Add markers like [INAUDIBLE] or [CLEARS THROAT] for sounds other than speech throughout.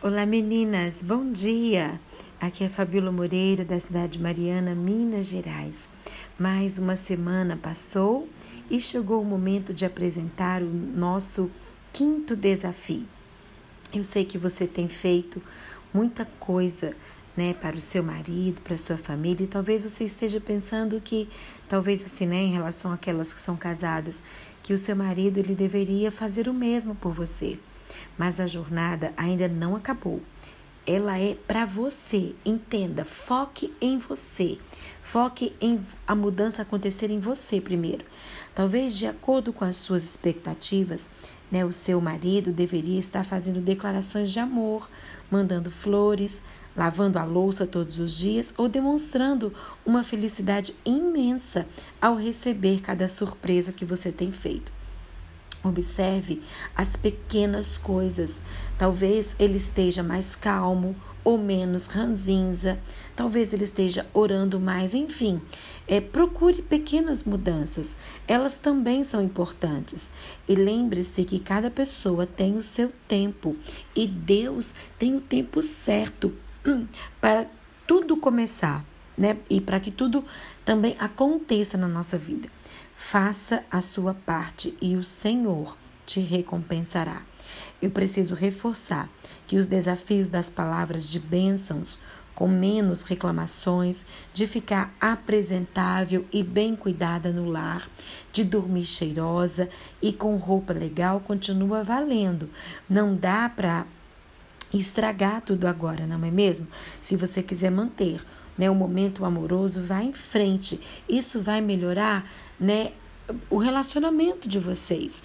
Olá meninas, bom dia! Aqui é Fabíola Moreira, da cidade de Mariana, Minas Gerais. Mais uma semana passou e chegou o momento de apresentar o nosso quinto desafio. Eu sei que você tem feito muita coisa né, para o seu marido, para a sua família, e talvez você esteja pensando que, talvez assim, né, em relação àquelas que são casadas, que o seu marido ele deveria fazer o mesmo por você. Mas a jornada ainda não acabou. Ela é para você. Entenda, foque em você. Foque em a mudança acontecer em você primeiro. Talvez de acordo com as suas expectativas, né, o seu marido deveria estar fazendo declarações de amor, mandando flores, lavando a louça todos os dias ou demonstrando uma felicidade imensa ao receber cada surpresa que você tem feito. Observe as pequenas coisas. Talvez ele esteja mais calmo ou menos ranzinza. Talvez ele esteja orando mais. Enfim, é, procure pequenas mudanças. Elas também são importantes. E lembre-se que cada pessoa tem o seu tempo e Deus tem o tempo certo [CLEARS THROAT] para tudo começar, né? E para que tudo também aconteça na nossa vida. Faça a sua parte e o Senhor te recompensará. Eu preciso reforçar que os desafios das palavras de bênçãos, com menos reclamações, de ficar apresentável e bem cuidada no lar, de dormir cheirosa e com roupa legal, continua valendo. Não dá para estragar tudo agora, não é mesmo? Se você quiser manter né, o momento amoroso, vá em frente. Isso vai melhorar né, o relacionamento de vocês.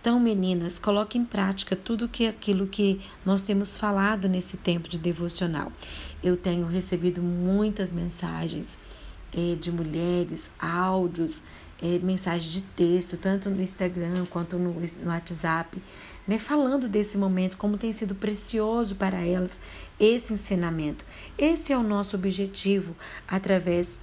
Então, meninas, coloque em prática tudo que aquilo que nós temos falado nesse tempo de devocional. Eu tenho recebido muitas mensagens é, de mulheres, áudios, mensagens de texto, tanto no Instagram quanto no, no WhatsApp, né, falando desse momento, como tem sido precioso para elas esse ensinamento. Esse é o nosso objetivo através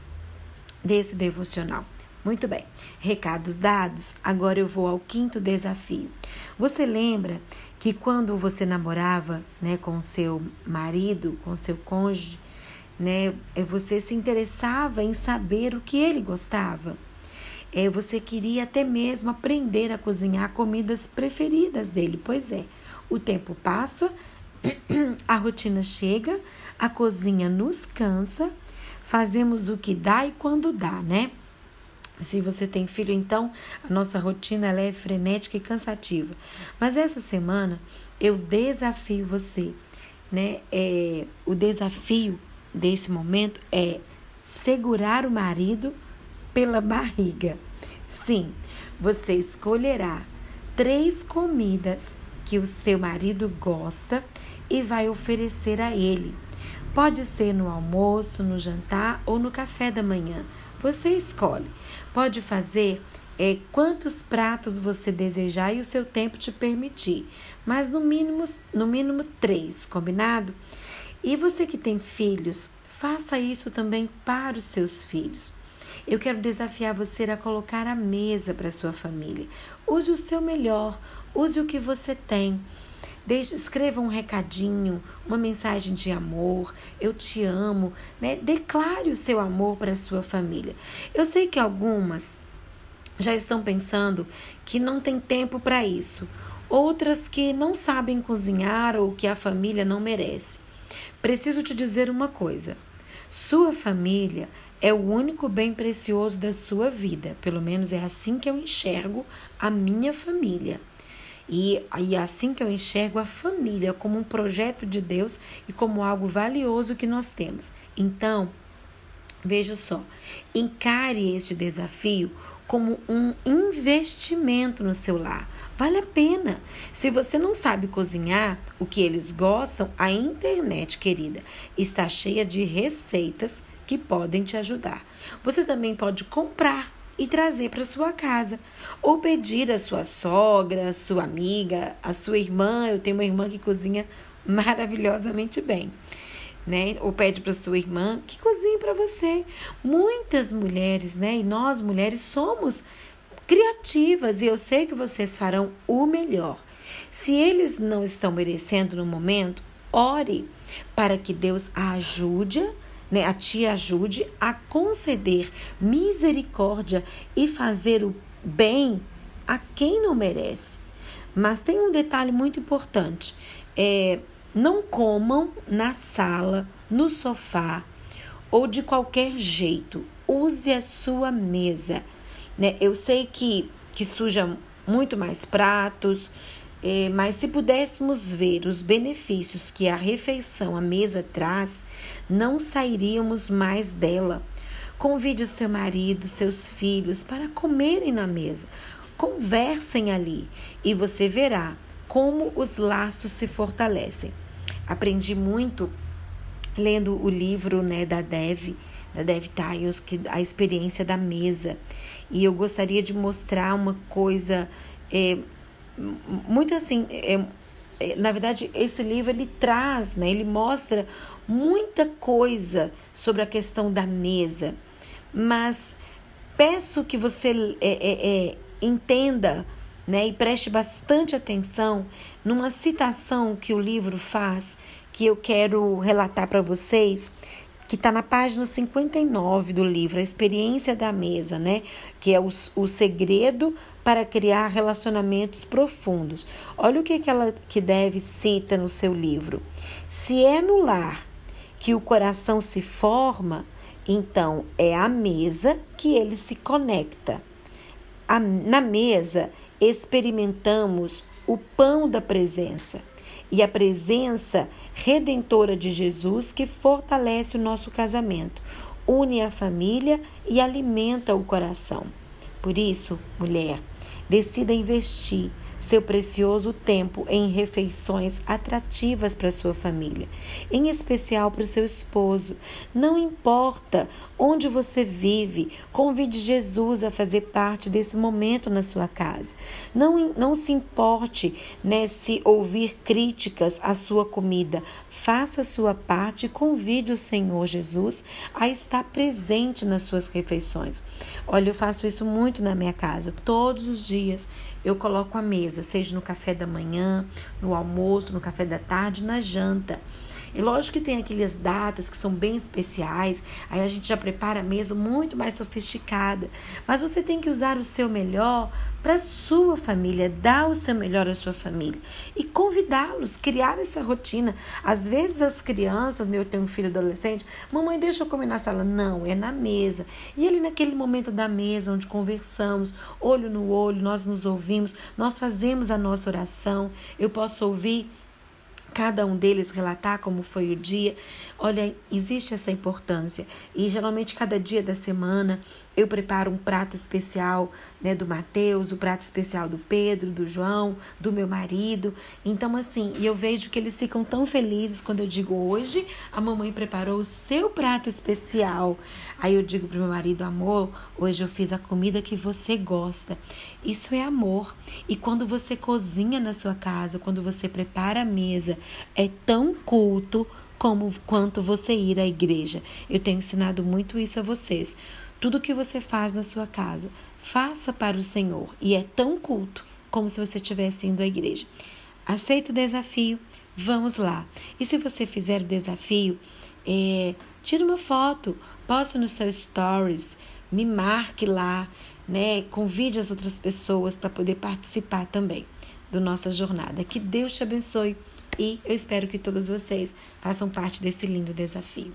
desse devocional. Muito bem, recados dados, agora eu vou ao quinto desafio. Você lembra que quando você namorava né, com seu marido, com seu cônjuge, né, você se interessava em saber o que ele gostava? É, você queria até mesmo aprender a cozinhar comidas preferidas dele. Pois é, o tempo passa, [CLEARS THROAT] a rotina chega, a cozinha nos cansa, fazemos o que dá e quando dá, né? Se você tem filho, então a nossa rotina ela é frenética e cansativa. Mas essa semana eu desafio você, né? É, o desafio desse momento é segurar o marido pela barriga. Sim, você escolherá três comidas que o seu marido gosta e vai oferecer a ele. Pode ser no almoço, no jantar ou no café da manhã. Você escolhe. Pode fazer é, quantos pratos você desejar e o seu tempo te permitir, mas no mínimo, no mínimo três, combinado? E você que tem filhos, faça isso também para os seus filhos. Eu quero desafiar você a colocar a mesa para sua família. Use o seu melhor, use o que você tem. Deixe, escreva um recadinho, uma mensagem de amor, eu te amo, né? Declare o seu amor para sua família. Eu sei que algumas já estão pensando que não tem tempo para isso, outras que não sabem cozinhar ou que a família não merece. Preciso te dizer uma coisa: sua família é o único bem precioso da sua vida, pelo menos é assim que eu enxergo a minha família. E, e assim que eu enxergo a família como um projeto de Deus e como algo valioso que nós temos. Então, veja só, encare este desafio como um investimento no seu lar. Vale a pena. Se você não sabe cozinhar o que eles gostam, a internet, querida, está cheia de receitas que podem te ajudar. Você também pode comprar e trazer para sua casa. Ou pedir à sua sogra, à sua amiga, à sua irmã. Eu tenho uma irmã que cozinha maravilhosamente bem. Né? Ou pede para sua irmã que cozinhe para você. Muitas mulheres, né? E nós mulheres somos criativas e eu sei que vocês farão o melhor. Se eles não estão merecendo no momento, ore para que Deus a ajude, né, a te ajude a conceder misericórdia e fazer o bem a quem não merece. Mas tem um detalhe muito importante: é, não comam na sala, no sofá ou de qualquer jeito. Use a sua mesa. Né? Eu sei que, que suja muito mais pratos, é, mas se pudéssemos ver os benefícios que a refeição à mesa traz, não sairíamos mais dela. Convide o seu marido, seus filhos para comerem na mesa. Conversem ali e você verá como os laços se fortalecem. Aprendi muito lendo o livro né, da Dev, da Dev Tiles, que a experiência da mesa. E eu gostaria de mostrar uma coisa é, muito assim. É, é, na verdade, esse livro ele traz, né, ele mostra muita coisa sobre a questão da mesa, mas peço que você é, é, é, entenda né, e preste bastante atenção numa citação que o livro faz, que eu quero relatar para vocês, que está na página 59 do livro, A Experiência da Mesa, né? Que é o, o segredo para criar relacionamentos profundos. Olha o que, que ela que deve cita no seu livro. Se é no lar que o coração se forma, então é a mesa que ele se conecta. A, na mesa experimentamos o pão da presença e a presença redentora de Jesus que fortalece o nosso casamento, une a família e alimenta o coração. Por isso, mulher, decida investir seu precioso tempo em refeições atrativas para sua família, em especial para o seu esposo. Não importa onde você vive, convide Jesus a fazer parte desse momento na sua casa. Não, não se importe né, se ouvir críticas à sua comida. Faça a sua parte e convide o Senhor Jesus a estar presente nas suas refeições. Olha, eu faço isso muito na minha casa. Todos os dias eu coloco a mesa, seja no café da manhã, no almoço, no café da tarde, na janta. E lógico que tem aquelas datas que são bem especiais, aí a gente já prepara a mesa muito mais sofisticada. Mas você tem que usar o seu melhor para sua família, dar o seu melhor à sua família e convidá-los, criar essa rotina. Às vezes as crianças, né, eu tenho um filho adolescente, mamãe, deixa eu comer na sala. Não, é na mesa. E ali naquele momento da mesa, onde conversamos, olho no olho, nós nos ouvimos, nós fazemos a nossa oração. Eu posso ouvir cada um deles relatar como foi o dia. Olha, existe essa importância. E geralmente cada dia da semana eu preparo um prato especial, né, do Mateus, o prato especial do Pedro, do João, do meu marido. Então assim, e eu vejo que eles ficam tão felizes quando eu digo hoje a mamãe preparou o seu prato especial. Aí eu digo pro meu marido, amor, hoje eu fiz a comida que você gosta. Isso é amor. E quando você cozinha na sua casa, quando você prepara a mesa, é tão culto como quanto você ir à igreja. Eu tenho ensinado muito isso a vocês. Tudo que você faz na sua casa, faça para o Senhor e é tão culto como se você estivesse indo à igreja. Aceita o desafio? Vamos lá. E se você fizer o desafio, é, tira uma foto, poste no seu stories, me marque lá, né? Convide as outras pessoas para poder participar também da nossa jornada. Que Deus te abençoe e eu espero que todos vocês façam parte desse lindo desafio.